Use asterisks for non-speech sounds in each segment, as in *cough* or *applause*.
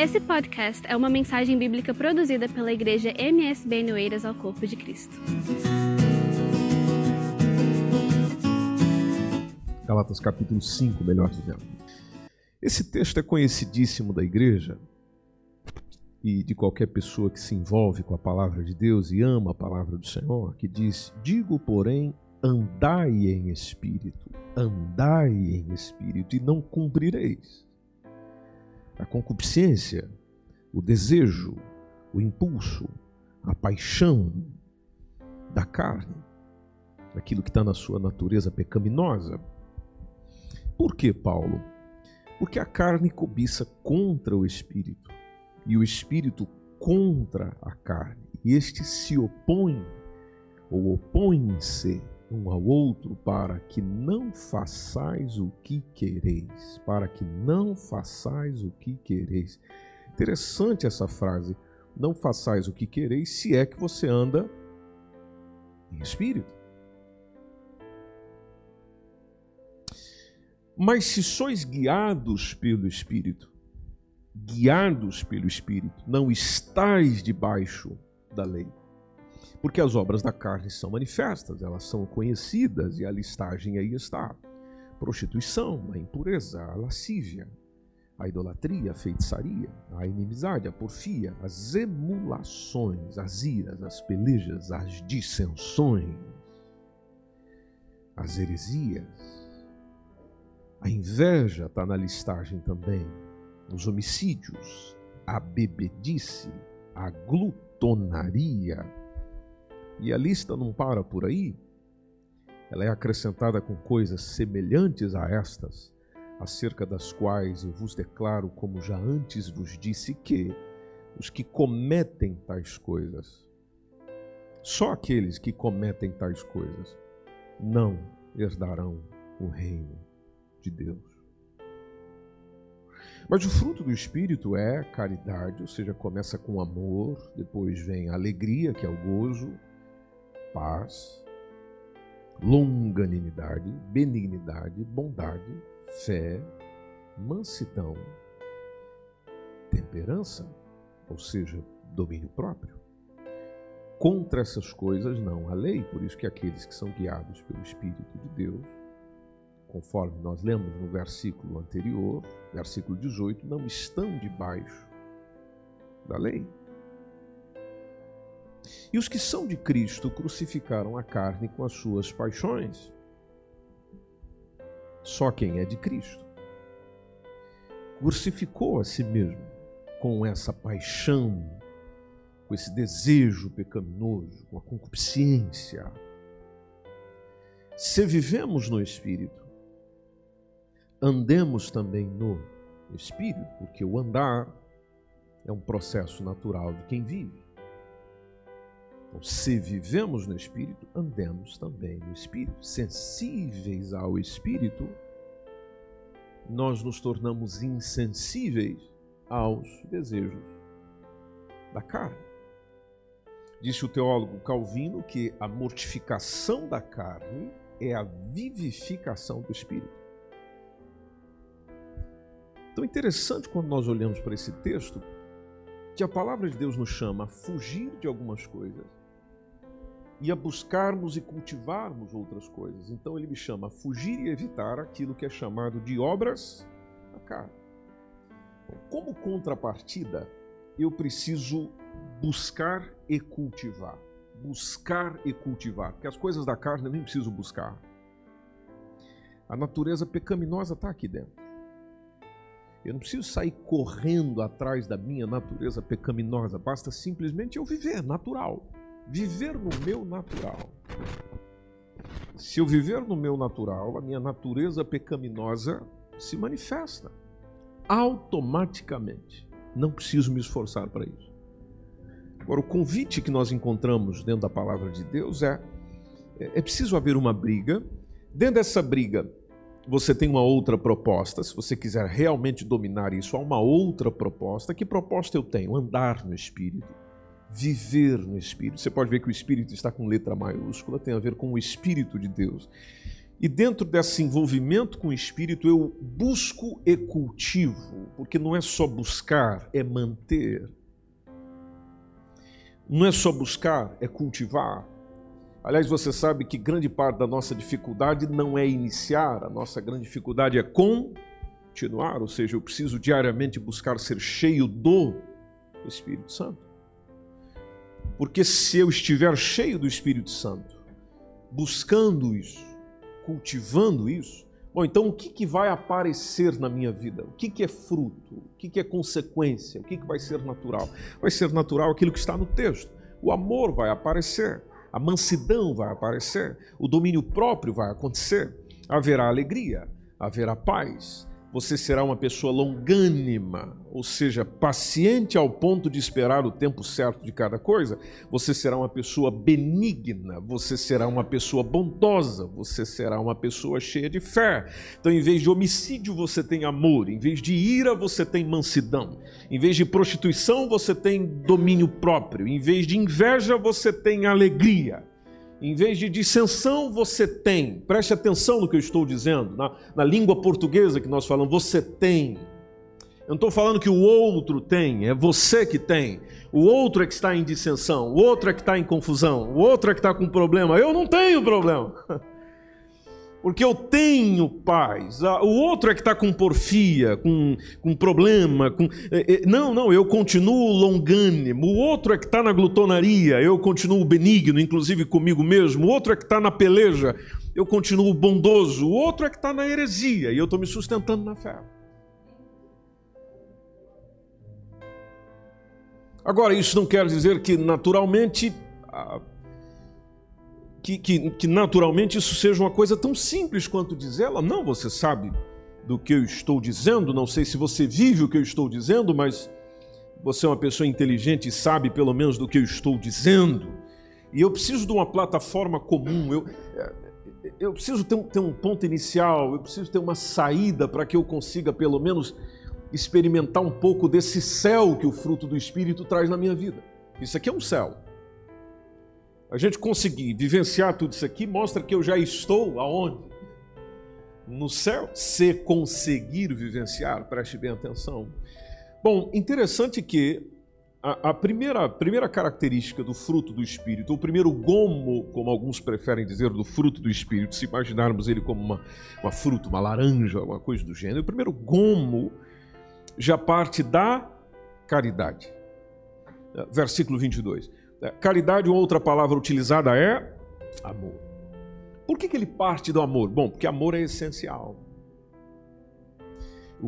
Esse podcast é uma mensagem bíblica produzida pela igreja MSB Noeiras ao Corpo de Cristo. Galatas capítulo 5, melhor dizendo. Esse texto é conhecidíssimo da igreja e de qualquer pessoa que se envolve com a palavra de Deus e ama a palavra do Senhor, que diz: Digo, porém, andai em espírito, andai em espírito, e não cumprireis a concupiscência, o desejo, o impulso, a paixão da carne, aquilo que está na sua natureza pecaminosa. Por que, Paulo? Porque a carne cobiça contra o espírito e o espírito contra a carne, e estes se opõem ou opõem-se um ao outro para que não façais o que quereis, para que não façais o que quereis. Interessante essa frase, não façais o que quereis, se é que você anda em espírito. Mas se sois guiados pelo Espírito, guiados pelo Espírito, não estais debaixo da lei. Porque as obras da carne são manifestas, elas são conhecidas e a listagem aí está: prostituição, a impureza, a lascívia, a idolatria, a feitiçaria, a inimizade, a porfia, as emulações, as iras, as pelejas, as dissensões, as heresias. A inveja está na listagem também, os homicídios, a bebedice, a glutonaria, e a lista não para por aí. Ela é acrescentada com coisas semelhantes a estas, acerca das quais eu vos declaro, como já antes vos disse, que os que cometem tais coisas, só aqueles que cometem tais coisas, não herdarão o reino de Deus. Mas o fruto do Espírito é caridade, ou seja, começa com amor, depois vem a alegria, que é o gozo, paz, longanimidade, benignidade, bondade, fé, mansidão, temperança, ou seja, domínio próprio. Contra essas coisas não há lei, por isso que aqueles que são guiados pelo Espírito de Deus, conforme nós lemos no versículo anterior, versículo 18, não estão debaixo da lei. E os que são de Cristo crucificaram a carne com as suas paixões. Só quem é de Cristo crucificou a si mesmo com essa paixão, com esse desejo pecaminoso, com a concupiscência. Se vivemos no Espírito, andemos também no Espírito, porque o andar é um processo natural de quem vive. Então, se vivemos no Espírito, andemos também no Espírito. Sensíveis ao Espírito, nós nos tornamos insensíveis aos desejos da carne. Disse o teólogo Calvino que a mortificação da carne é a vivificação do Espírito. Então é interessante quando nós olhamos para esse texto que a palavra de Deus nos chama a fugir de algumas coisas e a buscarmos e cultivarmos outras coisas. Então ele me chama a fugir e evitar aquilo que é chamado de obras da carne. Como contrapartida, eu preciso buscar e cultivar. Buscar e cultivar, porque as coisas da carne eu nem preciso buscar. A natureza pecaminosa está aqui dentro. Eu não preciso sair correndo atrás da minha natureza pecaminosa, basta simplesmente eu viver natural viver no meu natural. Se eu viver no meu natural, a minha natureza pecaminosa se manifesta automaticamente. Não preciso me esforçar para isso. Agora, o convite que nós encontramos dentro da palavra de Deus é: é preciso haver uma briga. Dentro dessa briga, você tem uma outra proposta. Se você quiser realmente dominar isso, há uma outra proposta. Que proposta eu tenho? Andar no Espírito viver no Espírito. Você pode ver que o Espírito está com letra maiúscula, tem a ver com o Espírito de Deus. E dentro desse envolvimento com o Espírito, eu busco e cultivo, porque não é só buscar, é manter. Não é só buscar, é cultivar. Aliás, você sabe que grande parte da nossa dificuldade não é iniciar, a nossa grande dificuldade é continuar, ou seja, eu preciso diariamente buscar ser cheio do Espírito Santo. Porque se eu estiver cheio do Espírito Santo, buscando isso, cultivando isso, bom, então o que, que vai aparecer na minha vida? O que, que é fruto? O que, que é consequência? O que, que vai ser natural? Vai ser natural aquilo que está no texto. O amor vai aparecer, a mansidão vai aparecer, o domínio próprio vai acontecer, haverá alegria, haverá paz, você será uma pessoa longânima, ou seja, paciente ao ponto de esperar o tempo certo de cada coisa. Você será uma pessoa benigna, você será uma pessoa bondosa, você será uma pessoa cheia de fé. Então, em vez de homicídio, você tem amor, em vez de ira, você tem mansidão, em vez de prostituição, você tem domínio próprio, em vez de inveja, você tem alegria. Em vez de dissensão, você tem. Preste atenção no que eu estou dizendo. Na, na língua portuguesa que nós falamos, você tem. Eu não estou falando que o outro tem, é você que tem. O outro é que está em dissensão, o outro é que está em confusão, o outro é que está com problema. Eu não tenho problema. *laughs* porque eu tenho paz. Ah, o outro é que está com porfia, com, com problema. Com... É, é, não, não, eu continuo longânimo. O outro é que está na glutonaria, eu continuo benigno, inclusive comigo mesmo. O outro é que está na peleja, eu continuo bondoso. O outro é que está na heresia, e eu estou me sustentando na fé. Agora, isso não quer dizer que naturalmente que, que, que naturalmente isso seja uma coisa tão simples quanto dizer ela. Não, você sabe do que eu estou dizendo, não sei se você vive o que eu estou dizendo, mas você é uma pessoa inteligente e sabe pelo menos do que eu estou dizendo. E eu preciso de uma plataforma comum, eu, eu preciso ter um, ter um ponto inicial, eu preciso ter uma saída para que eu consiga pelo menos experimentar um pouco desse céu que o fruto do Espírito traz na minha vida. Isso aqui é um céu a gente conseguir vivenciar tudo isso aqui mostra que eu já estou aonde? No céu. Se conseguir vivenciar, preste bem atenção. Bom, interessante que a, a, primeira, primeira característica do fruto do Espírito, o primeiro gomo, como alguns preferem dizer, do fruto do Espírito, se imaginarmos ele como uma, uma fruta, uma laranja, uma coisa do gênero, o primeiro gomo já parte da caridade. Versículo 22. É, caridade, outra palavra utilizada é amor. Por que, que ele parte do amor? Bom, porque amor é essencial.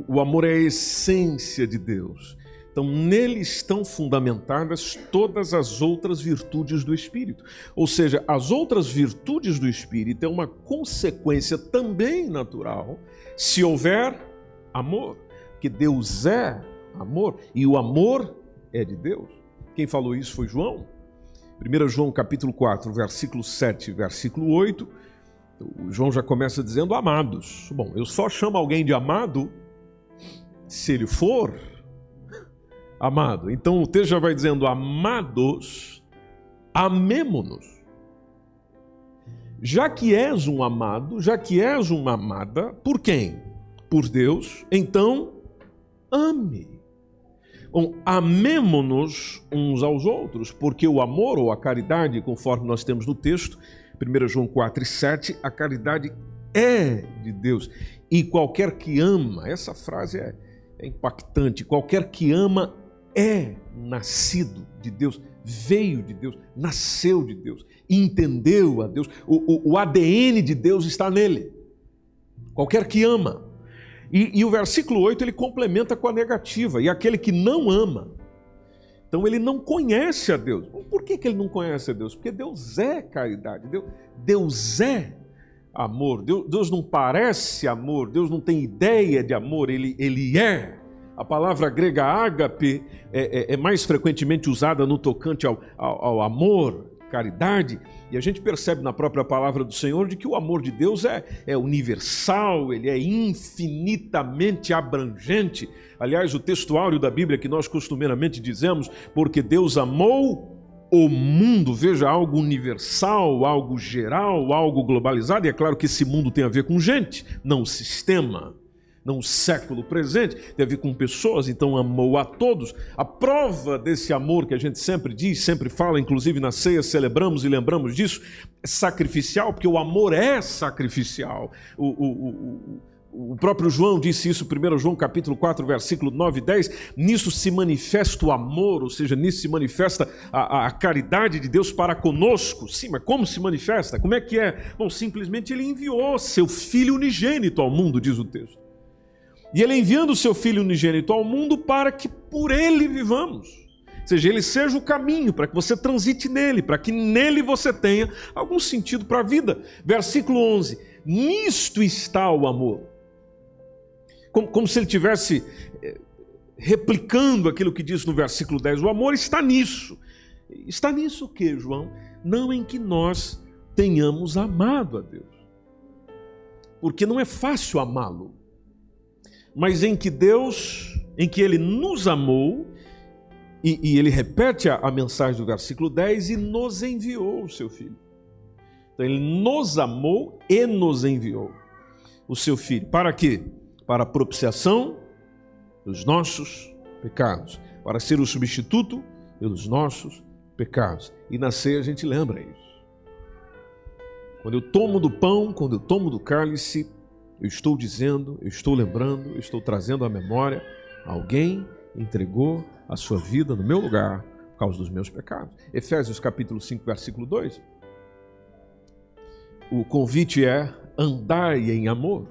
O amor é a essência de Deus. Então, nele estão fundamentadas todas as outras virtudes do Espírito. Ou seja, as outras virtudes do Espírito é uma consequência também natural se houver amor. Que Deus é amor e o amor é de Deus. Quem falou isso foi João. 1 João capítulo 4, versículo 7, versículo 8, o João já começa dizendo amados. Bom, eu só chamo alguém de amado se ele for amado. Então o texto já vai dizendo amados, amemo-nos. Já que és um amado, já que és uma amada, por quem? Por Deus, então ame. Bom, amemo-nos uns aos outros, porque o amor ou a caridade, conforme nós temos no texto, 1 João 4 e 7, a caridade é de Deus. E qualquer que ama, essa frase é, é impactante, qualquer que ama é nascido de Deus, veio de Deus, nasceu de Deus, entendeu a Deus, o, o, o ADN de Deus está nele. Qualquer que ama. E, e, o versículo 8 ele complementa com a negativa: e aquele que não ama. Então ele não conhece a Deus. Por que, que ele não conhece a Deus? Porque Deus é caridade, Deus, Deus é amor. Deus, Deus não parece amor, Deus não tem ideia de amor, ele, ele é. A palavra grega ágape é, é, é mais frequentemente usada no tocante ao, ao, ao amor, caridade, e a gente percebe na própria palavra do Senhor de que o amor de Deus é, é universal, ele é infinitamente abrangente. Aliás, o textuário da Bíblia que nós costumeiramente dizemos, porque Deus amou o mundo, veja, algo universal, algo geral, algo globalizado, e é claro que esse mundo tem a ver com gente, não sistema, não século presente, tem a ver com pessoas, então amou a todos. A prova desse amor que a gente sempre diz, sempre fala, inclusive na ceia celebramos e lembramos disso, é sacrificial, porque o amor é sacrificial. O, o, o, o próprio João disse isso, 1 João capítulo 4, versículo 9 e 10. Nisso se manifesta o amor, ou seja, nisso se manifesta a, a, caridade de Deus para conosco. Sim, mas como se manifesta? Como é que é? Bom, simplesmente ele enviou seu Filho unigênito ao mundo, diz o texto. E ele enviando o seu Filho unigênito ao mundo para que por ele vivamos. Ou seja, ele seja o caminho para que você transite nele, para que nele você tenha algum sentido para a vida. Versículo 11: Nisto está o amor como, como se ele tivesse eh, replicando aquilo que diz no versículo 10. O amor está nisso. Está nisso o que, João? Não em que nós tenhamos amado a Deus. Porque não é fácil amá-lo. Mas em que Deus, em que Ele nos amou, e, e ele repete a, a mensagem do versículo 10, e nos enviou o seu Filho. Então ele nos amou e nos enviou o seu Filho. Para quê? para a propiciação dos nossos pecados, para ser o substituto pelos nossos pecados. E na ceia a gente lembra isso. Quando eu tomo do pão, quando eu tomo do cálice, eu estou dizendo, eu estou lembrando, eu estou trazendo à memória, alguém entregou a sua vida no meu lugar por causa dos meus pecados. Efésios capítulo 5, versículo 2. O convite é andai em amor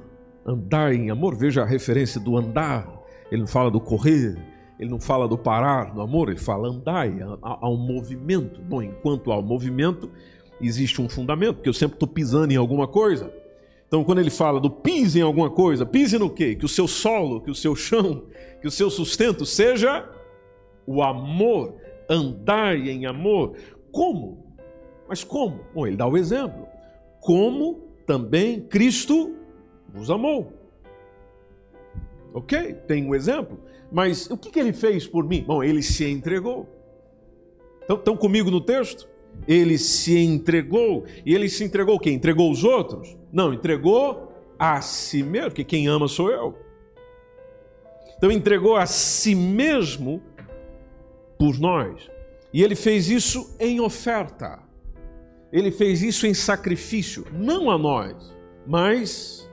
andar em amor, veja a referência do andar, ele não fala do correr, ele não fala do parar no amor, ele fala andar, há um movimento. Bom, enquanto há um movimento, existe um fundamento, porque eu sempre estou pisando em alguma coisa. Então, quando ele fala do pise em alguma coisa, pise no quê? Que o seu solo, que o seu chão, que o seu sustento seja o amor, andar em amor. Como? Mas como? Bom, ele dá o exemplo. Como também Cristo vos amou. Ok? Tem um exemplo. Mas o que, que ele fez por mim? Bom, ele se entregou. Então, estão comigo no texto? Ele se entregou. E ele se entregou quem? Entregou os outros? Não, entregou a si mesmo, porque quem ama sou eu. Então entregou a si mesmo por nós. E ele fez isso em oferta. Ele fez isso em sacrifício, não a nós, mas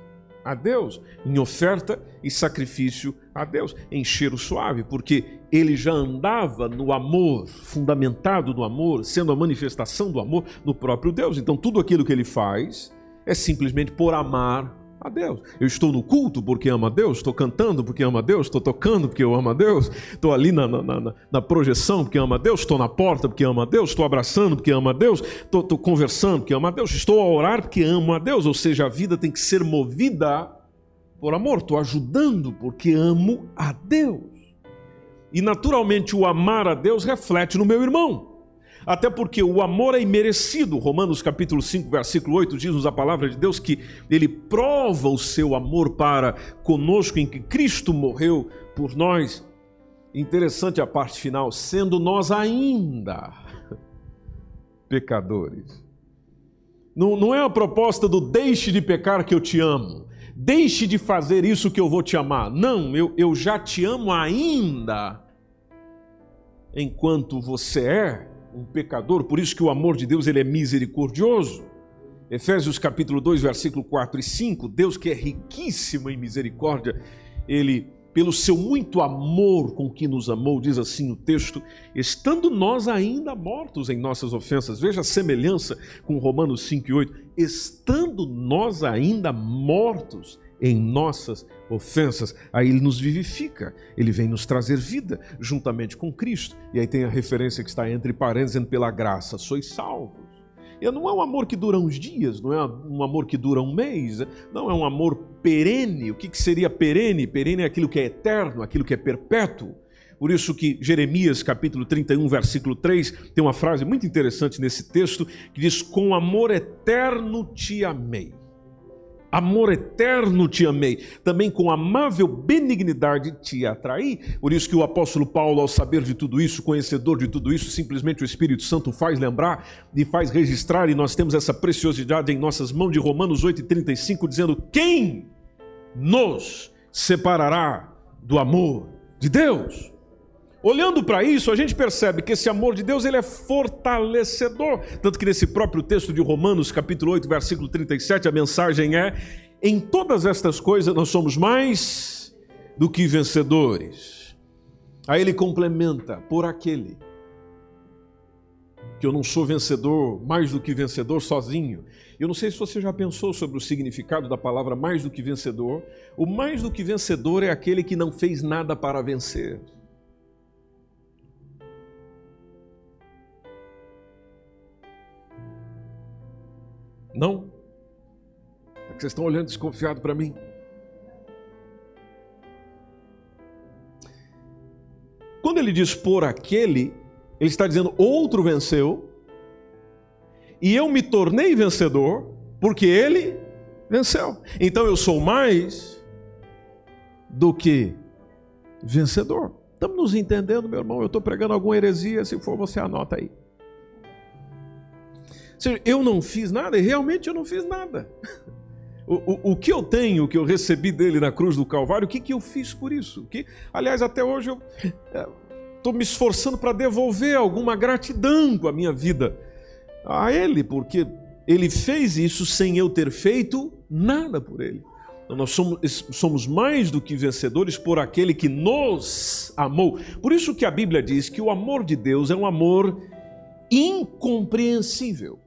a Deus, em oferta e sacrifício a Deus, em cheiro suave, porque ele já andava no amor, fundamentado no amor, sendo a manifestação do amor no próprio Deus. Então, tudo aquilo que ele faz é simplesmente por amar a Deus. Eu estou no culto porque amo a Deus, estou cantando porque amo a Deus, estou tocando porque eu amo a Deus, estou ali na, na, na, na, projeção porque amo a Deus, estou na porta porque amo a Deus, estou abraçando porque amo a Deus, estou, estou conversando porque amo a Deus, estou a orar porque amo a Deus, ou seja, a vida tem que ser movida por amor, estou ajudando porque amo a Deus. E naturalmente o amar a Deus reflete no meu irmão. Até porque o amor é imerecido. Romanos capítulo 5, versículo 8 diz-nos a palavra de Deus que ele prova o seu amor para conosco em que Cristo morreu por nós. Interessante a parte final, sendo nós ainda *laughs* pecadores. Não, não é a proposta do deixe de pecar que eu te amo. Deixe de fazer isso que eu vou te amar. Não, eu, eu já te amo ainda enquanto você é um pecador, por isso que o amor de Deus ele é misericordioso. Efésios capítulo 2, versículo 4 e 5, Deus que é riquíssimo em misericórdia, ele pelo seu muito amor com que nos amou, diz assim o texto, estando nós ainda mortos em nossas ofensas. Veja a semelhança com Romanos 5 e 8, estando nós ainda mortos em nossas ofensas. Aí ele nos vivifica, ele vem nos trazer vida juntamente com Cristo. E aí tem a referência que está entre parênteses, dizendo pela graça sois salvos. E não é um amor que dura uns dias, não é um amor que dura um mês, não é um amor perene. O que seria perene? Perene é aquilo que é eterno, aquilo que é perpétuo. Por isso que Jeremias, capítulo 31, versículo 3, tem uma frase muito interessante nesse texto que diz: "Com amor eterno te amei" amor eterno te amei, também com amável benignidade te atraí. Por isso que o apóstolo Paulo, ao saber de tudo isso, conhecedor de tudo isso, simplesmente o Espírito Santo faz lembrar e faz registrar, e nós temos essa preciosidade em nossas mãos de Romanos 8,35, dizendo: Quem nos separará do amor de Deus? Olhando para isso, a gente percebe que esse amor de Deus ele é fortalecedor. Tanto que nesse próprio texto de Romanos, capítulo 8, versículo 37, a mensagem é: em todas estas coisas nós somos mais do que vencedores. Aí ele complementa: por aquele que eu não sou vencedor, mais do que vencedor sozinho. Eu não sei se você já pensou sobre o significado da palavra mais do que vencedor. O mais do que vencedor é aquele que não fez nada para vencer. Não? É que vocês estão olhando desconfiado para mim. Quando ele diz por aquele, ele está dizendo outro venceu, e eu me tornei vencedor, porque ele venceu. Então eu sou mais do que vencedor. Estamos nos entendendo, meu irmão? Eu estou pregando alguma heresia, se for você anota aí seja, eu não fiz nada e realmente eu não fiz nada. *laughs* O, o, o, que eu tenho, o que eu recebi dele na cruz do Calvário, o que, que eu fiz por isso? Que, aliás, até hoje eu estou é, me esforçando para devolver alguma gratidão com a minha vida a ele, porque ele fez isso sem eu ter feito nada por ele. Então, nós somos, somos mais do que vencedores por aquele que nos amou. Por isso que a Bíblia diz que o amor de Deus é um amor incompreensível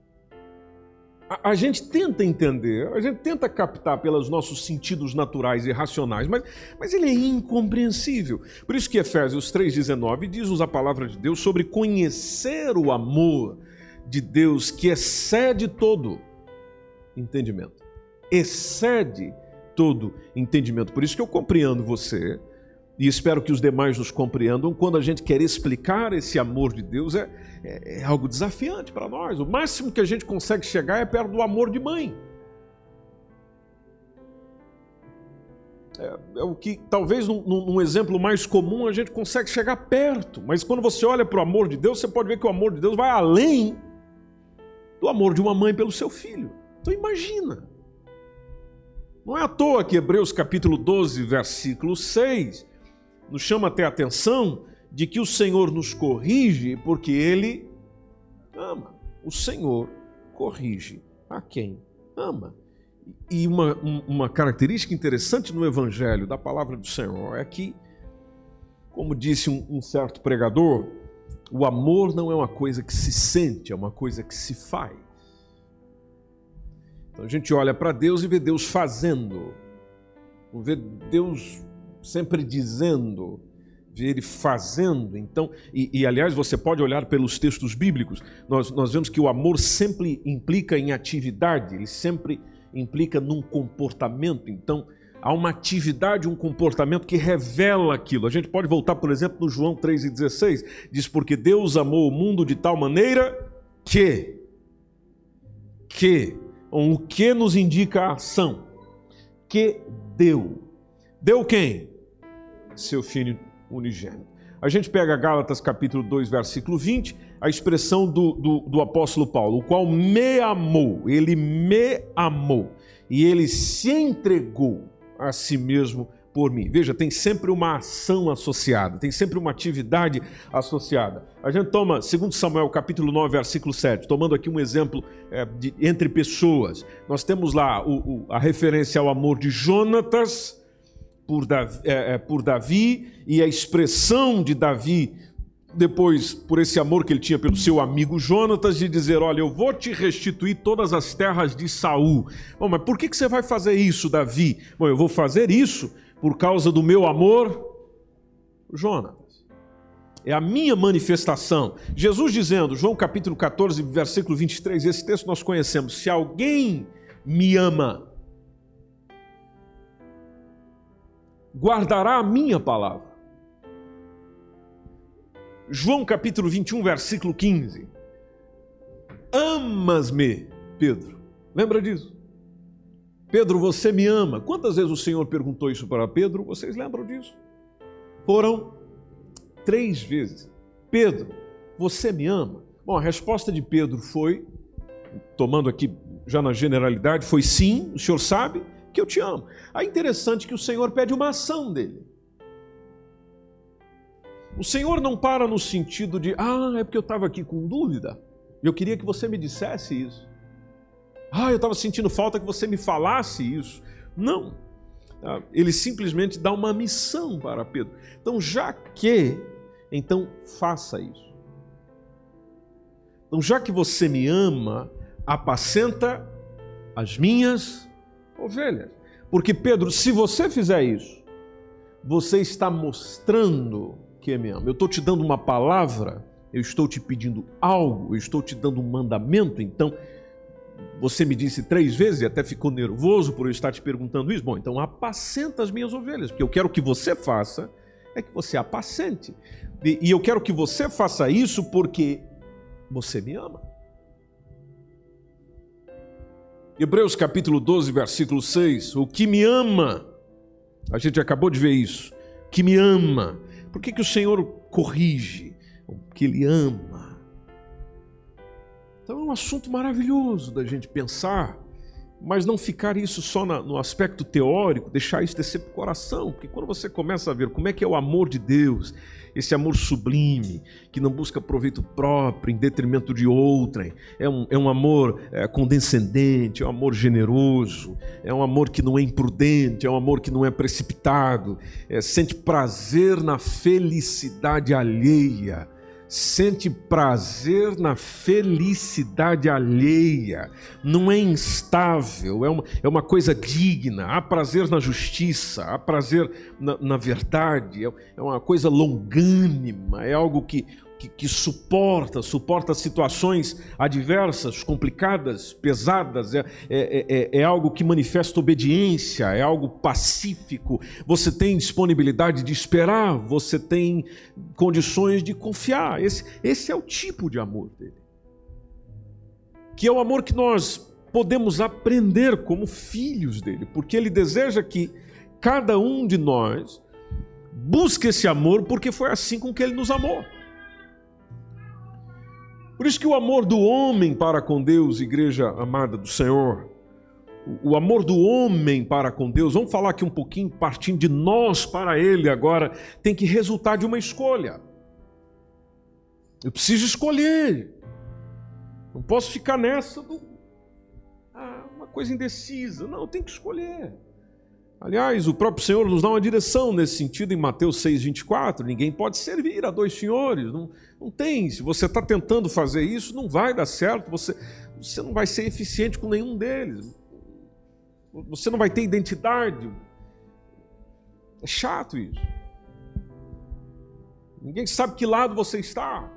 a, gente tenta entender, a gente tenta captar pelos nossos sentidos naturais e racionais, mas, mas ele é incompreensível. Por isso que Efésios 3,19 diz-nos a palavra de Deus sobre conhecer o amor de Deus que excede todo entendimento. Excede todo entendimento. Por isso que eu compreendo você e espero que os demais nos compreendam, quando a gente quer explicar esse amor de Deus, é, é, é algo desafiante para nós. O máximo que a gente consegue chegar é perto do amor de mãe. É, é, o que talvez num, num, exemplo mais comum a gente consegue chegar perto, mas quando você olha para o amor de Deus, você pode ver que o amor de Deus vai além do amor de uma mãe pelo seu filho. Então imagina. Não é à toa que Hebreus capítulo 12, versículo 6 nos chama até a atenção de que o Senhor nos corrige porque Ele ama. O Senhor corrige a quem ama. E uma, uma característica interessante no Evangelho da palavra do Senhor é que, como disse um, um certo pregador, o amor não é uma coisa que se sente, é uma coisa que se faz. Então a gente olha para Deus e vê Deus fazendo, vê Deus sempre dizendo, ele fazendo. Então, e, e, aliás, você pode olhar pelos textos bíblicos, nós, nós vemos que o amor sempre implica em atividade, ele sempre implica num comportamento. Então, há uma atividade, um comportamento que revela aquilo. A gente pode voltar, por exemplo, no João 3,16, diz: Porque Deus amou o mundo de tal maneira que, que, o que nos indica a ação? Que deu. Deu quem? seu Filho unigênito. A gente pega Gálatas capítulo 2, versículo 20, a expressão do, do, do, apóstolo Paulo, o qual me amou, ele me amou, e ele se entregou a si mesmo por mim. Veja, tem sempre uma ação associada, tem sempre uma atividade associada. A gente toma, segundo Samuel capítulo 9, versículo 7, tomando aqui um exemplo é, de, entre pessoas, nós temos lá o, o, a referência ao amor de Jonatas, por Davi, é, é, por Davi e a expressão de Davi depois por esse amor que ele tinha pelo seu amigo Jonatas de dizer, olha, eu vou te restituir todas as terras de Saul. Bom, mas por que, que você vai fazer isso, Davi? Bom, eu vou fazer isso por causa do meu amor, Jonatas. É a minha manifestação. Jesus dizendo, João capítulo 14, versículo 23, esse texto nós conhecemos: se alguém me ama, guardará a minha palavra. João capítulo 21, versículo 15. Amas-me, Pedro. Lembra disso? Pedro, você me ama? Quantas vezes o Senhor perguntou isso para Pedro? Vocês lembram disso? Foram três vezes. Pedro, você me ama? Bom, a resposta de Pedro foi, tomando aqui já na generalidade, foi sim, o senhor sabe que eu te amo. É interessante que o Senhor pede uma ação dele. O Senhor não para no sentido de, ah, é porque eu estava aqui com dúvida, e eu queria que você me dissesse isso. Ah, eu estava sentindo falta que você me falasse isso. Não. Ah, ele simplesmente dá uma missão para Pedro. Então, já que, então faça isso. Então, já que você me ama, apacenta as minhas ovelhas. Porque, Pedro, se você fizer isso, você está mostrando que me ama. Eu estou te dando uma palavra, eu estou te pedindo algo, eu estou te dando um mandamento, então você me disse três vezes e até ficou nervoso por eu estar te perguntando isso. Bom, então apacenta as minhas ovelhas, porque eu quero que você faça é que você apacente. E, e eu quero que você faça isso porque você me ama. Hebreus capítulo 12, versículo 6. O que me ama, a gente acabou de ver isso, que me ama. Por que, que o Senhor corrige? Que Ele ama. Então é um assunto maravilhoso da gente pensar, mas não ficar isso só na, no aspecto teórico, deixar isso descer para o coração, porque quando você começa a ver como é que é o amor de Deus, esse amor sublime, que não busca proveito próprio em detrimento de outrem. É um, é um amor é, condescendente, é um amor generoso, é um amor que não é imprudente, é um amor que não é precipitado, é, sente prazer na felicidade alheia sente prazer na felicidade alheia, não é instável, é uma, é uma coisa digna, há prazer na justiça, há prazer na, na verdade, é, é uma coisa longânima, é algo que que, que, suporta, suporta situações adversas, complicadas, pesadas, é, é, é, é, algo que manifesta obediência, é algo pacífico. Você tem disponibilidade de esperar, você tem condições de confiar. Esse, esse é o tipo de amor dele. Que é o amor que nós podemos aprender como filhos dele, porque ele deseja que cada um de nós busque esse amor, porque foi assim com que ele nos amou. Por isso que o amor do homem para com Deus, igreja amada do Senhor, o amor do homem para com Deus, vamos falar aqui um pouquinho, partindo de nós para Ele agora, tem que resultar de uma escolha. Eu preciso escolher. Não posso ficar nessa do. Ah, uma coisa indecisa. Não, eu tenho que escolher. Aliás, o próprio Senhor nos dá uma direção nesse sentido em Mateus 6,24. Ninguém pode servir a dois senhores. Não, não tem. Se você está tentando fazer isso, não vai dar certo. Você, você não vai ser eficiente com nenhum deles. Você não vai ter identidade. É chato isso. Ninguém sabe que lado você está.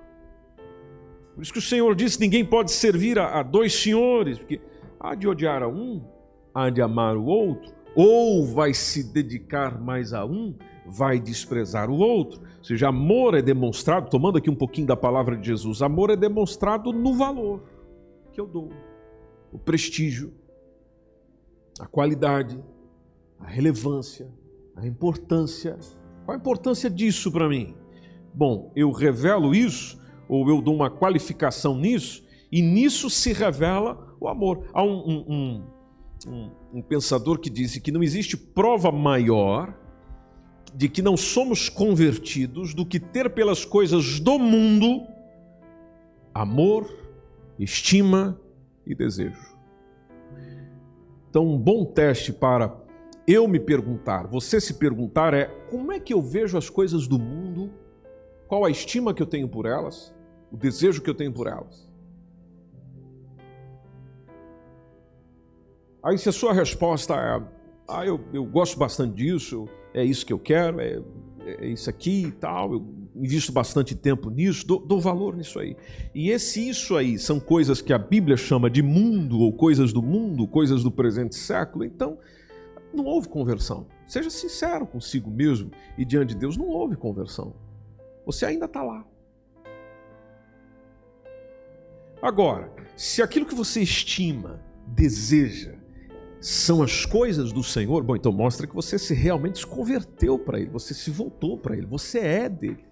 Por isso que o Senhor disse: ninguém pode servir a, a dois senhores, porque há de odiar a um, há de amar o outro ou vai se dedicar mais a um, vai desprezar o outro. Ou seja, amor é demonstrado, tomando aqui um pouquinho da palavra de Jesus, amor é demonstrado no valor que eu dou, o prestígio, a qualidade, a relevância, a importância. Qual a importância disso para mim? Bom, eu revelo isso, ou eu dou uma qualificação nisso, e nisso se revela o amor. Há um, um, um um, um pensador que disse que não existe prova maior de que não somos convertidos do que ter pelas coisas do mundo amor, estima e desejo. Então, um bom teste para eu me perguntar, você se perguntar é: como é que eu vejo as coisas do mundo? Qual a estima que eu tenho por elas? O desejo que eu tenho por elas? Aí, se a sua resposta é, ah, eu, eu gosto bastante disso, é isso que eu quero, é, é isso aqui e tal, eu invisto bastante tempo nisso, dou, dou, valor nisso aí. E esse isso aí são coisas que a Bíblia chama de mundo, ou coisas do mundo, coisas do presente século, então não houve conversão. Seja sincero consigo mesmo e diante de Deus, não houve conversão. Você ainda está lá. Agora, se aquilo que você estima, deseja, são as coisas do Senhor, bom, então mostra que você se realmente se converteu para Ele, você se voltou para Ele, você é dele,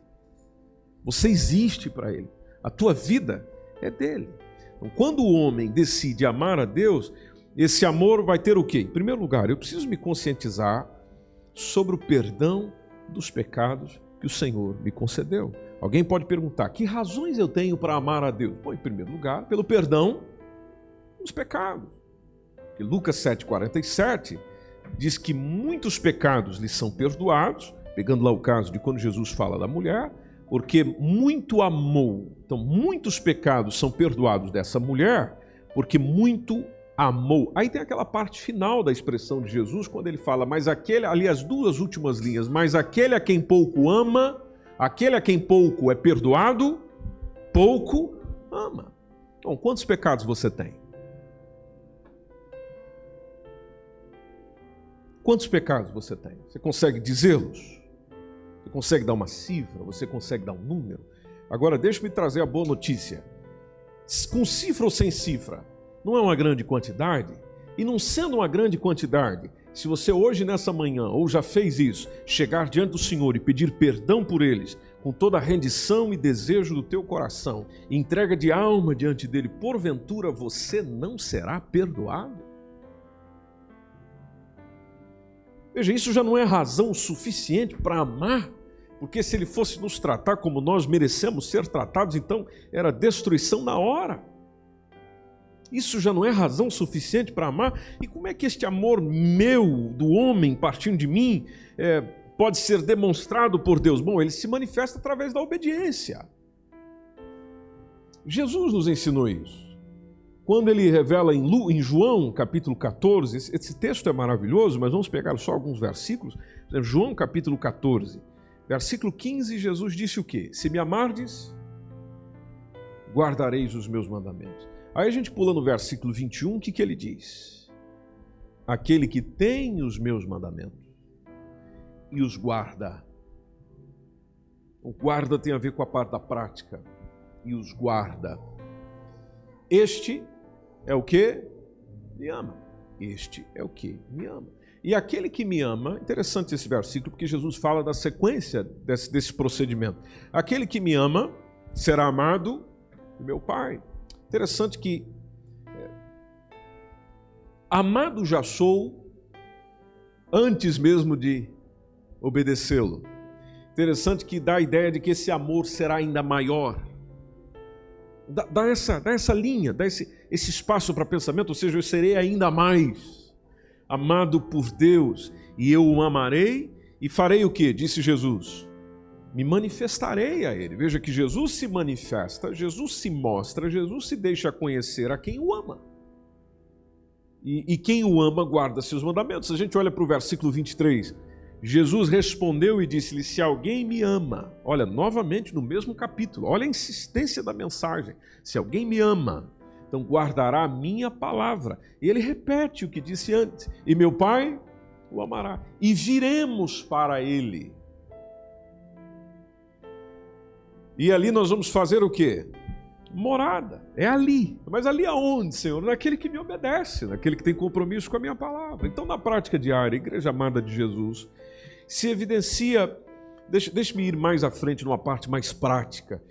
você existe para Ele, a tua vida é dele. Então, quando o homem decide amar a Deus, esse amor vai ter o quê? Em primeiro lugar, eu preciso me conscientizar sobre o perdão dos pecados que o Senhor me concedeu. Alguém pode perguntar: que razões eu tenho para amar a Deus? Bom, em primeiro lugar, pelo perdão dos pecados. Lucas 7,47 diz que muitos pecados lhe são perdoados, pegando lá o caso de quando Jesus fala da mulher, porque muito amou. Então, muitos pecados são perdoados dessa mulher, porque muito amou. Aí tem aquela parte final da expressão de Jesus, quando ele fala, mas aquele, ali as duas últimas linhas, mas aquele a quem pouco ama, aquele a quem pouco é perdoado, pouco ama. Então, quantos pecados você tem? Quantos pecados você tem? Você consegue dizê-los? Você consegue dar uma cifra? Você consegue dar um número? Agora, deixe-me trazer a boa notícia. Com cifra ou sem cifra, não é uma grande quantidade? E não sendo uma grande quantidade, se você hoje nessa manhã, ou já fez isso, chegar diante do Senhor e pedir perdão por eles, com toda a rendição e desejo do teu coração, entrega de alma diante dele, porventura você não será perdoado? Veja, isso já não é razão suficiente para amar, porque se ele fosse nos tratar como nós merecemos ser tratados, então era destruição na hora. Isso já não é razão suficiente para amar? E como é que este amor meu, do homem, partindo de mim, é, pode ser demonstrado por Deus? Bom, ele se manifesta através da obediência. Jesus nos ensinou isso. Quando ele revela em, Lu, em João capítulo 14, esse, esse, texto é maravilhoso, mas vamos pegar só alguns versículos. João capítulo 14, versículo 15, Jesus disse o quê? Se me amardes, guardareis os meus mandamentos. Aí a gente pula no versículo 21, o que, que ele diz? Aquele que tem os meus mandamentos e os guarda. O guarda tem a ver com a parte da prática. E os guarda. Este é o que? Me ama. Este é o que? Me ama. E aquele que me ama, interessante esse versículo, porque Jesus fala da sequência desse, desse procedimento. Aquele que me ama será amado do meu Pai. Interessante que é, amado já sou antes mesmo de obedecê-lo. Interessante que dá a ideia de que esse amor será ainda maior. Dá, dá essa, dá essa linha, dá esse, esse espaço para pensamento, ou seja, eu serei ainda mais amado por Deus e eu o amarei e farei o que? Disse Jesus me manifestarei a Ele. Veja que Jesus se manifesta, Jesus se mostra, Jesus se deixa conhecer a quem o ama. E, e quem o ama guarda seus mandamentos. A gente olha para o versículo 23. Jesus respondeu e disse-lhe: Se alguém me ama, olha, novamente no mesmo capítulo, olha a insistência da mensagem: Se alguém me ama, então guardará a minha palavra. E ele repete o que disse antes: E meu Pai o amará. E viremos para ele E ali nós vamos fazer o quê? Morada. É ali. Mas ali aonde, Senhor? Naquele que me obedece, naquele que tem compromisso com a minha palavra. Então, na prática diária, igreja amada de Jesus se evidencia. Deixa-me deixa ir mais à frente numa parte mais prática.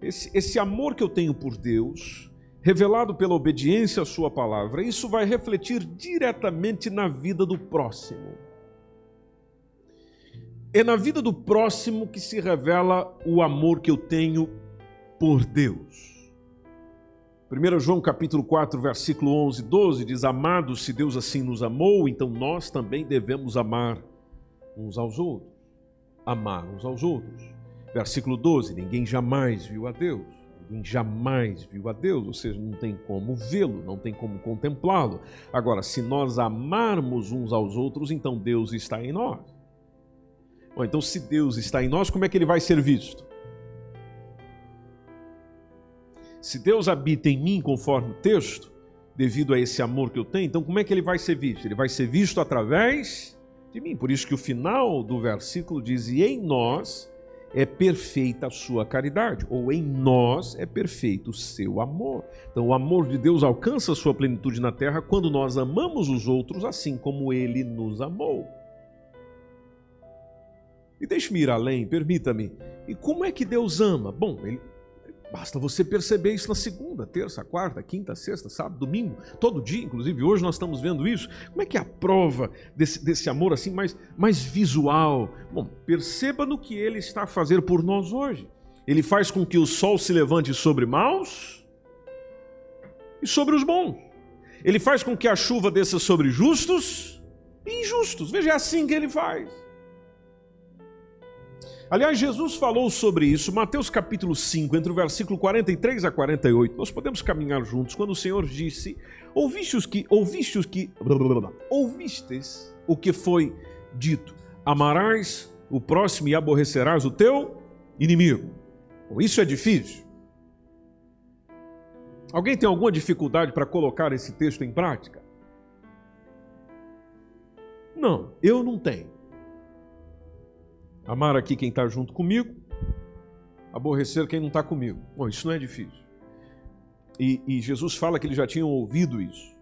Esse, esse amor que eu tenho por Deus, revelado pela obediência à Sua palavra, isso vai refletir diretamente na vida do próximo. É na vida do próximo que se revela o amor que eu tenho por Deus. 1 João capítulo 4, versículo 11 e 12 diz: Amados, se Deus assim nos amou, então nós também devemos amar uns aos outros. Amar uns aos outros. Versículo 12: Ninguém jamais viu a Deus. Ninguém jamais viu a Deus, ou seja, não tem como vê-lo, não tem como contemplá-lo. Agora, se nós amarmos uns aos outros, então Deus está em nós. Bom, então, se Deus está em nós, como é que ele vai ser visto? Se Deus habita em mim, conforme o texto, devido a esse amor que eu tenho, então como é que ele vai ser visto? Ele vai ser visto através de mim. Por isso que o final do versículo diz: E em nós é perfeita a sua caridade, ou em nós é perfeito o seu amor. Então, o amor de Deus alcança a sua plenitude na terra quando nós amamos os outros assim como ele nos amou. E deixe-me ir além, permita-me. E como é que Deus ama? Bom, ele, Basta você perceber isso na segunda, terça, quarta, quinta, sexta, sábado, domingo, todo dia, inclusive hoje nós estamos vendo isso. Como é que é a prova desse, desse amor assim mais, mais visual? Bom, perceba no que ele está a fazer por nós hoje. Ele faz com que o sol se levante sobre maus e sobre os bons. Ele faz com que a chuva desça sobre justos e injustos. Veja, é assim que ele faz. Aliás, Jesus falou sobre isso, Mateus capítulo 5, entre o versículo 43 a 48. Nós podemos caminhar juntos quando o Senhor disse: Ouvistes que, ouvistes que, ouvistes o que foi dito: Amarás o próximo e aborrecerás o teu inimigo. Isso é difícil. Alguém tem alguma dificuldade para colocar esse texto em prática? Não, eu não tenho. Amar aqui quem está junto comigo, aborrecer quem não está comigo. Bom, isso não é difícil. E, e, Jesus fala que eles já tinham ouvido isso,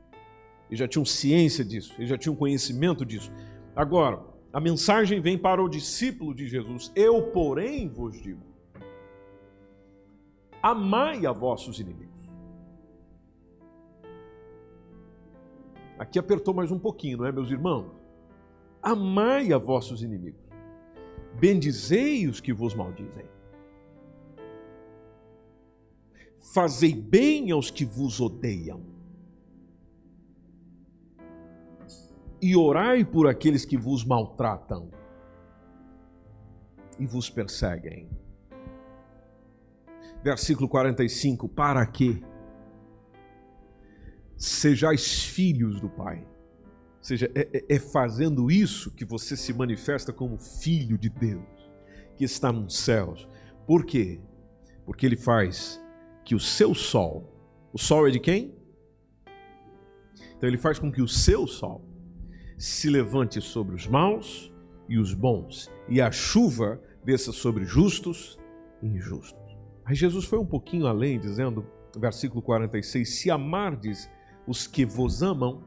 eles já tinham ciência disso, eles já tinham conhecimento disso. Agora, a mensagem vem para o discípulo de Jesus: Eu, porém, vos digo: amai a vossos inimigos. Aqui apertou mais um pouquinho, não é, meus irmãos? Amai a vossos inimigos bendizei os que vos maldizem. Fazei bem aos que vos odeiam. E orai por aqueles que vos maltratam e vos perseguem. Versículo 45: Para que sejais filhos do Pai seja, é, é, é fazendo isso que você se manifesta como filho de Deus, que está nos céus. Por quê? Porque ele faz que o seu sol, o sol é de quem? Então ele faz com que o seu sol se levante sobre os maus e os bons, e a chuva desça sobre justos e injustos. Aí Jesus foi um pouquinho além, dizendo, versículo 46, se amardes os que vos amam,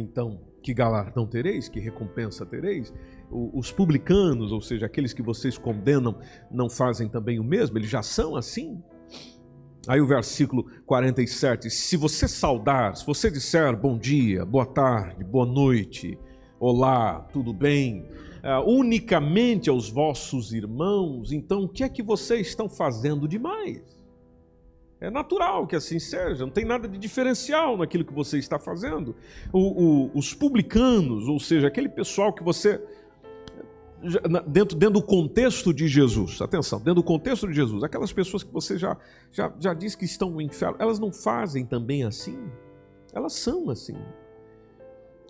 então, que galardão tereis? Que recompensa tereis? Os publicanos, ou seja, aqueles que vocês condenam, não fazem também o mesmo? Eles já são assim? Aí o versículo 47: Se você saudar, se você disser bom dia, boa tarde, boa noite, olá, tudo bem, uh, unicamente aos vossos irmãos, então o que é que vocês estão fazendo demais? É natural que assim seja, não tem nada de diferencial naquilo que você está fazendo. O, o, os publicanos, ou seja, aquele pessoal que você. Dentro, dentro do contexto de Jesus, atenção, dentro do contexto de Jesus, aquelas pessoas que você já, já, já disse que estão no inferno, elas não fazem também assim? Elas são assim.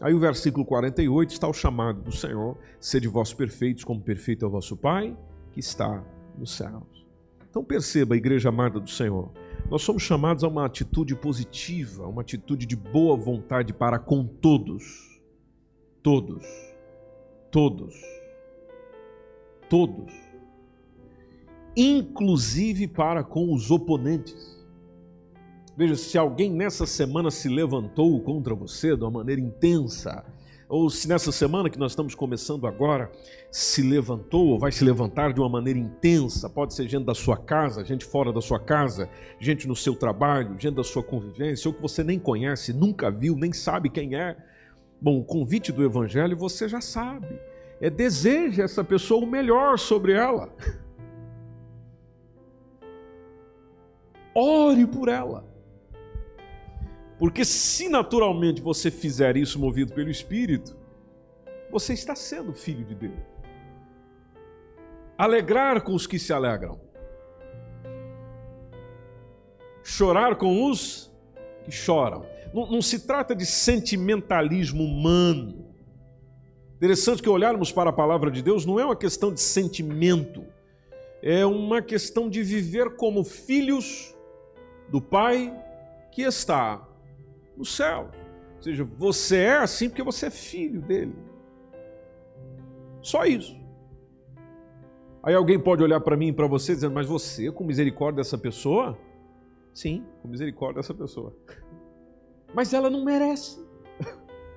Aí o versículo 48 está o chamado do Senhor: sede vós perfeitos, como perfeito é o vosso Pai que está nos céus. Então perceba, igreja amada do Senhor, nós somos chamados a uma atitude positiva, uma atitude de boa vontade para com todos. Todos. Todos. Todos. Inclusive para com os oponentes. Veja, se alguém nessa semana se levantou contra você de uma maneira intensa, ou se nessa semana que nós estamos começando agora, se levantou ou vai se levantar de uma maneira intensa, pode ser gente da sua casa, gente fora da sua casa, gente no seu trabalho, gente da sua convivência, ou que você nem conhece, nunca viu, nem sabe quem é. Bom, o convite do Evangelho você já sabe. É deseja essa pessoa o melhor sobre ela. *laughs* Ore por ela. Porque se naturalmente você fizer isso movido pelo Espírito, você está sendo filho de Deus. Alegrar com os que se alegram. Chorar com os que choram. Não, não se trata de sentimentalismo humano. Interessante que olharmos para a palavra de Deus não é uma questão de sentimento, é uma questão de viver como filhos do Pai que está no céu. Ou seja, você é assim porque você é filho dele. Só isso. Aí alguém pode olhar para mim e para você dizendo, mas você, com misericórdia dessa pessoa? Sim, com misericórdia dessa pessoa. Mas ela não merece. *laughs*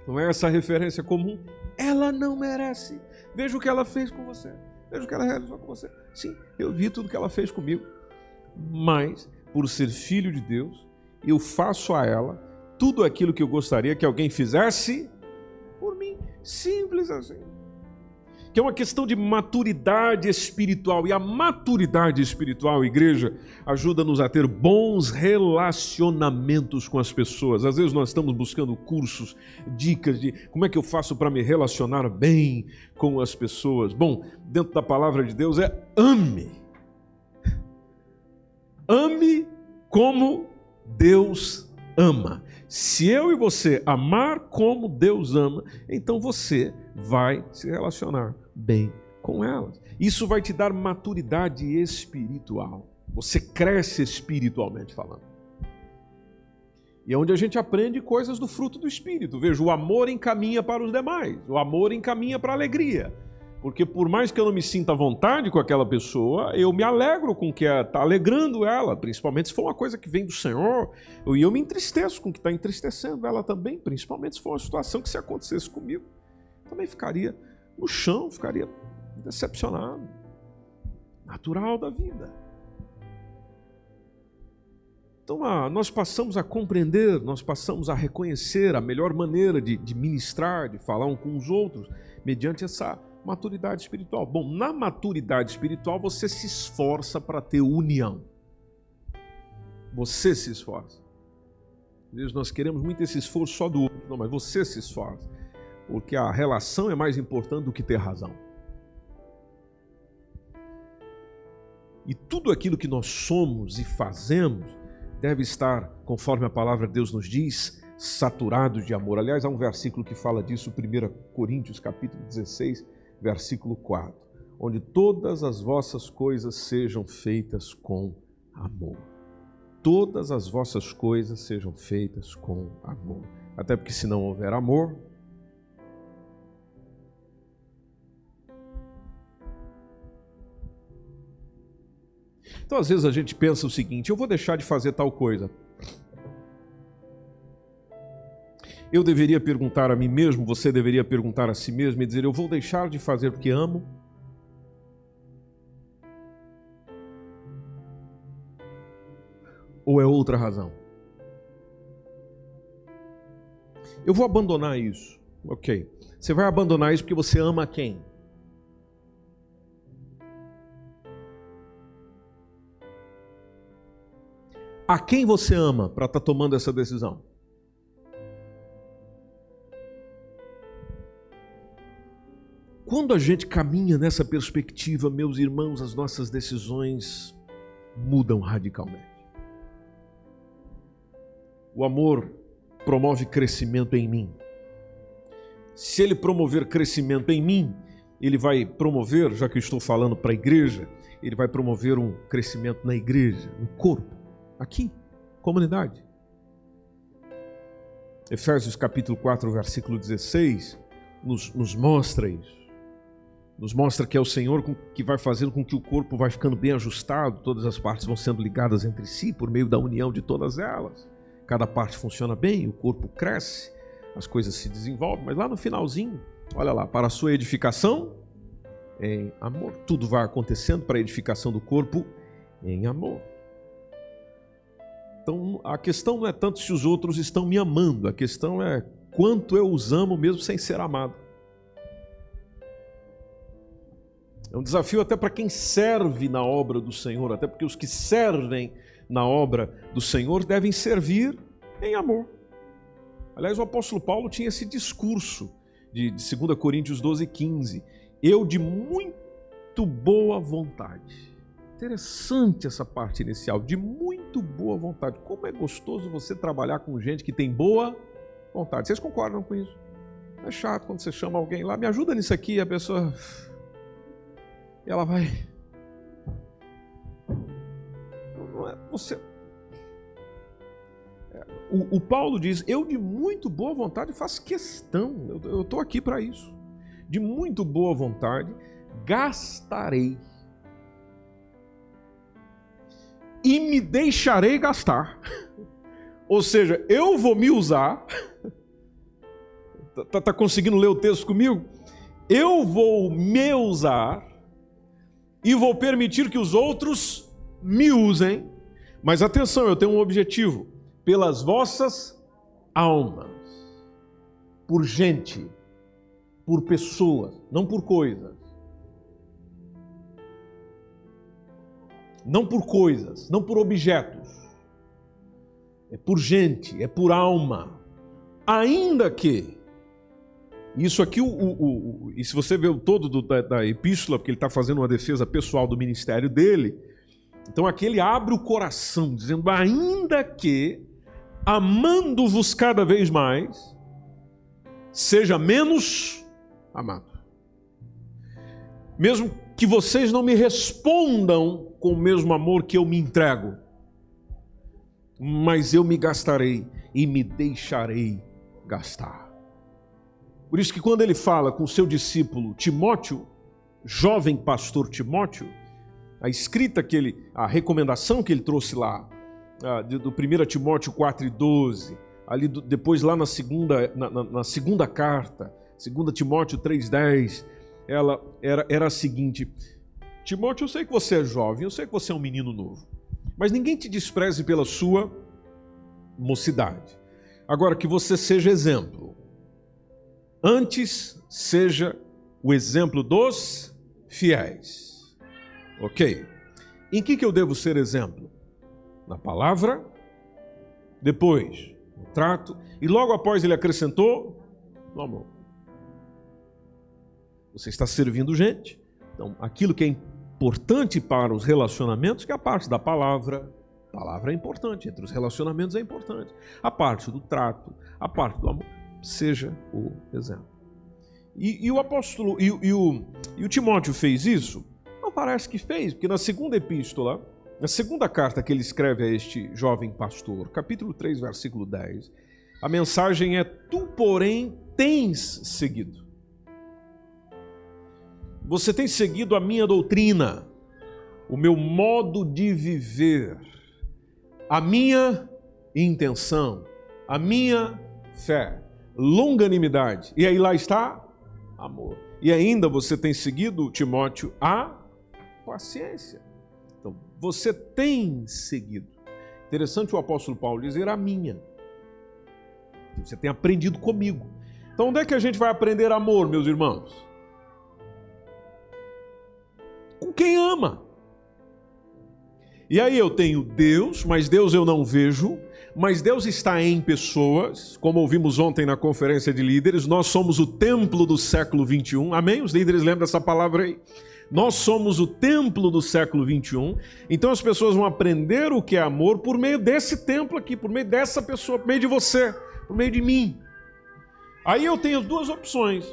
Não é essa referência comum? Ela não merece. Veja o que ela fez com você. Veja o que ela realizou com você. Sim, eu vi tudo que ela fez comigo. Mas, por ser filho de Deus, eu faço a ela tudo aquilo que eu gostaria que alguém fizesse por mim. Simples assim que é uma questão de maturidade espiritual. E a maturidade espiritual, igreja, ajuda-nos a ter bons relacionamentos com as pessoas. Às vezes nós estamos buscando cursos, dicas de como é que eu faço para me relacionar bem com as pessoas. Bom, dentro da palavra de Deus é ame. Ame como Deus ama. Se eu e você amar como Deus ama, então você vai se relacionar bem com elas. Isso vai te dar maturidade espiritual. Você cresce espiritualmente falando. E é onde a gente aprende coisas do fruto do Espírito. Veja, o amor encaminha para os demais, o amor encaminha para a alegria. Porque por mais que eu não me sinta à vontade com aquela pessoa, eu me alegro com o que está alegrando ela, principalmente se for uma coisa que vem do Senhor, e eu me entristeço com o que está entristecendo ela também, principalmente se for uma situação que se acontecesse comigo, também ficaria no chão, ficaria decepcionado. Natural da vida. Então, ah, nós passamos a compreender, nós passamos a reconhecer a melhor maneira de, de ministrar, de falar um com os outros, mediante essa maturidade espiritual. Bom, na maturidade espiritual você se esforça para ter união. Você se esforça. Deus, nós queremos muito esse esforço só do outro, não, mas você se esforça. Porque a relação é mais importante do que ter razão. E tudo aquilo que nós somos e fazemos deve estar, conforme a palavra de Deus nos diz, saturados de amor. Aliás, há um versículo que fala disso, 1 Coríntios capítulo 16, versículo 4, onde todas as vossas coisas sejam feitas com amor. Todas as vossas coisas sejam feitas com amor. Até porque se não houver amor, Então, às vezes, a gente pensa o seguinte: eu vou deixar de fazer tal coisa. Eu deveria perguntar a mim mesmo, você deveria perguntar a si mesmo e dizer: eu vou deixar de fazer porque amo? Ou é outra razão? Eu vou abandonar isso. Ok. Você vai abandonar isso porque você ama quem? A quem você ama para estar tá tomando essa decisão? Quando a gente caminha nessa perspectiva, meus irmãos, as nossas decisões mudam radicalmente. O amor promove crescimento em mim. Se ele promover crescimento em mim, ele vai promover, já que eu estou falando para a igreja, ele vai promover um crescimento na igreja, no corpo aqui, comunidade. Efésios capítulo 4, versículo 16, nos, nos mostra isso. Nos mostra que é o Senhor que vai fazendo com que o corpo vai ficando bem ajustado, todas as partes vão sendo ligadas entre si por meio da união de todas elas. Cada parte funciona bem, o corpo cresce, as coisas se desenvolvem, mas lá no finalzinho, olha lá, para a sua edificação em amor. Tudo vai acontecendo para a edificação do corpo em amor. Então a questão não é tanto se os outros estão me amando, a questão é quanto eu os amo mesmo sem ser amado. É um desafio até para quem serve na obra do Senhor, até porque os que servem na obra do Senhor devem servir em amor. Aliás, o apóstolo Paulo tinha esse discurso de, de 2 Coríntios 12, 15. Eu de muito boa vontade Interessante essa parte inicial, de muito boa vontade. Como é gostoso você trabalhar com gente que tem boa vontade. Vocês concordam com isso? É chato quando você chama alguém lá, me ajuda nisso aqui, a pessoa. E ela vai. Não é você. É, o, o, Paulo diz: Eu de muito boa vontade faço questão, eu estou aqui para isso. De muito boa vontade gastarei e me deixarei gastar. *laughs* Ou seja, eu vou me usar. *laughs* Tá, tá, tá conseguindo ler o texto comigo? Eu vou me usar e vou permitir que os outros me usem. Mas atenção, eu tenho um objetivo: pelas vossas almas, por gente, por pessoas, não por coisas. Não por coisas, não por objetos. É por gente, é por alma. Ainda que isso aqui, o, o, o, e se você vê o todo do, da, da, epístola, porque ele está fazendo uma defesa pessoal do ministério dele, então aqui ele abre o coração, dizendo: ainda que, amando-vos cada vez mais, seja menos amado. Mesmo que vocês não me respondam com o mesmo amor que eu me entrego, mas eu me gastarei e me deixarei gastar. Por isso que quando ele fala com seu discípulo Timóteo, jovem pastor Timóteo, a escrita que ele, a recomendação que ele trouxe lá, do 1 Timóteo 4 e 12, ali do, depois lá na segunda, na, na, na segunda carta, 2 Timóteo 3,10, ela era, era a seguinte: Timóteo, eu sei que você é jovem, eu sei que você é um menino novo, mas ninguém te despreze pela sua mocidade. Agora, que você seja exemplo. Antes seja o exemplo dos fiéis. Ok? Em que, que eu devo ser exemplo? Na palavra, depois no trato, e logo após ele acrescentou no amor. Você está servindo gente, então aquilo que é importante para os relacionamentos, que é a parte da palavra, a palavra é importante, entre os relacionamentos é importante, a parte do trato, a parte do amor seja o exemplo. E, e o apóstolo, e, e, o, e o Timóteo fez isso? Não parece que fez, porque na segunda epístola, na segunda carta que ele escreve a este jovem pastor, capítulo 3, versículo 10, a mensagem é: Tu, porém, tens seguido. Você tem seguido a minha doutrina, o meu modo de viver, a minha intenção, a minha fé longanimidade. E aí lá está amor. E ainda você tem seguido, Timóteo, a paciência. Então, você tem seguido. Interessante o apóstolo Paulo dizer a minha. Você tem aprendido comigo. Então, onde é que a gente vai aprender amor, meus irmãos? Com quem ama. E aí eu tenho Deus, mas Deus eu não vejo, mas Deus está em pessoas, como ouvimos ontem na conferência de líderes, nós somos o templo do século 21, amém? Os líderes lembram dessa palavra aí? Nós somos o templo do século 21, então as pessoas vão aprender o que é amor por meio desse templo aqui, por meio dessa pessoa, por meio de você, por meio de mim. Aí eu tenho duas opções: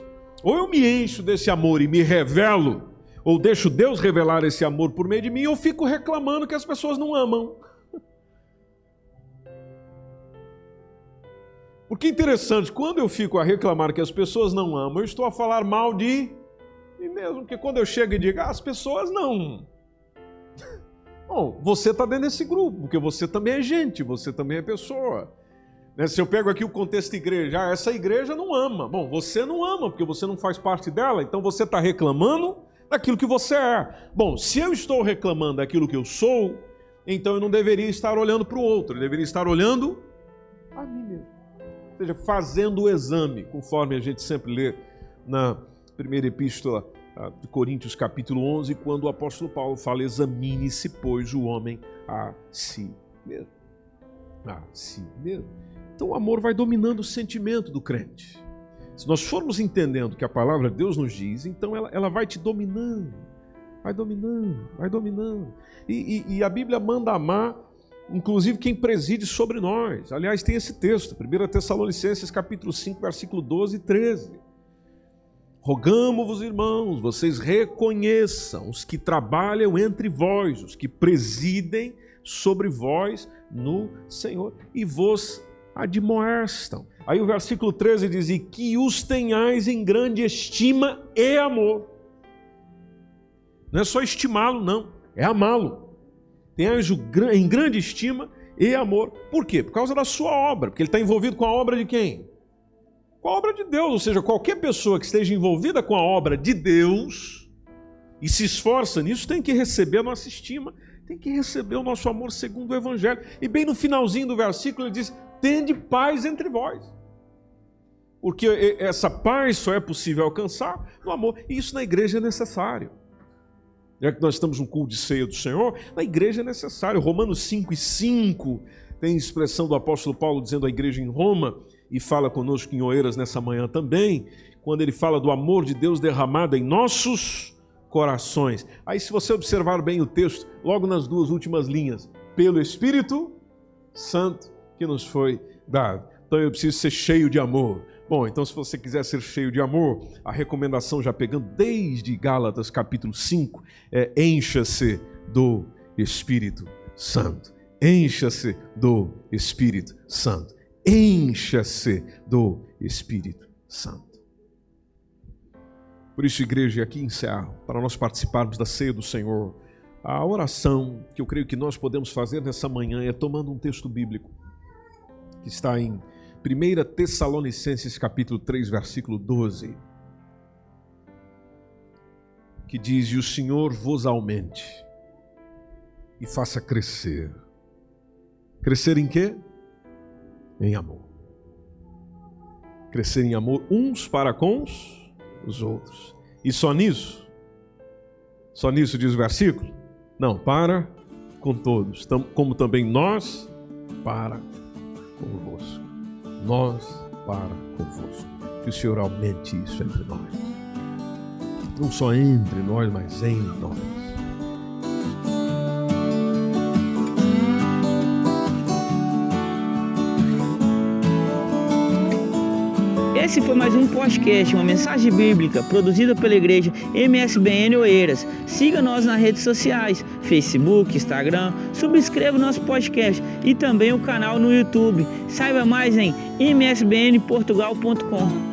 ou eu me encho desse amor e me revelo, ou deixo Deus revelar esse amor por meio de mim, ou fico reclamando que as pessoas não amam. Porque é interessante, quando eu fico a reclamar que as pessoas não amam, eu estou a falar mal de mim mesmo. Porque quando eu chego e digo, ah, as pessoas não. *laughs* Bom, você está dentro desse grupo, porque você também é gente, você também é pessoa. Né? Se eu pego aqui o contexto igreja, ah, essa igreja não ama. Bom, você não ama, porque você não faz parte dela, então você está reclamando daquilo que você é. Bom, se eu estou reclamando daquilo que eu sou, então eu não deveria estar olhando para o outro, eu deveria estar olhando a mim mesmo esteja fazendo o exame, conforme a gente sempre lê na primeira epístola ah, de Coríntios, capítulo 11, quando o apóstolo Paulo fala: examine-se, pois, o homem a si mesmo. A si mesmo. Então o amor vai dominando o sentimento do crente. Se nós formos entendendo que a palavra de Deus nos diz, então ela, ela vai te dominando, vai dominando, vai dominando. E, e, e a Bíblia manda amar inclusive quem preside sobre nós. Aliás, tem esse texto, 1 Tessalonicenses capítulo 5, versículo 12 e 13. Rogamos-vos, irmãos, vocês reconheçam os que trabalham entre vós, os que presidem sobre vós no Senhor, e vos admoestam. Aí o versículo 13 diz: E que os tenhais em grande estima e amor. Não é só estimá-lo, não, é amá-lo tem anjo em grande estima e amor. Por quê? Por causa da sua obra, porque ele está envolvido com a obra de quem? Com a obra de Deus, ou seja, qualquer pessoa que esteja envolvida com a obra de Deus e se esforça nisso tem que receber a nossa estima, tem que receber o nosso amor segundo o Evangelho. E bem no finalzinho do versículo ele diz: Tende paz entre vós. Porque essa paz só é possível alcançar no amor, e isso na igreja é necessário. Já que nós estamos no culto de ceia do Senhor, na igreja é necessário. Romanos 5 e 5 tem expressão do apóstolo Paulo dizendo à igreja em Roma, e fala conosco em Oeiras nessa manhã também, quando ele fala do amor de Deus derramado em nossos corações. Aí, se você observar bem o texto, logo nas duas últimas linhas, pelo Espírito Santo que nos foi dado. Então eu preciso ser cheio de amor. Bom, então se você quiser ser cheio de amor, a recomendação já pegando desde Gálatas capítulo 5 é encha-se do Espírito Santo. Encha-se do Espírito Santo. Encha-se do Espírito Santo. Por isso, igreja, aqui encerro, para nós participarmos da ceia do Senhor. A oração que eu creio que nós podemos fazer nessa manhã é tomando um texto bíblico que está em 1 Tessalonicenses capítulo 3, versículo 12, que diz: "E o Senhor vos aumente e faça crescer". Crescer em quê? Em amor. Crescer em amor uns para com os os outros. E só nisso? Só nisso diz o versículo? Não, para com todos, como também nós para convosco. Nós para convosco. Que o Senhor aumente isso entre nós. Não só entre nós, mas em nós. Esse foi mais um podcast, uma mensagem bíblica produzida pela igreja MSBN Oeiras. Siga nós nas redes sociais, Facebook, Instagram, subscreva o nosso podcast e também o canal no YouTube. Saiba mais em msbnportugal.com.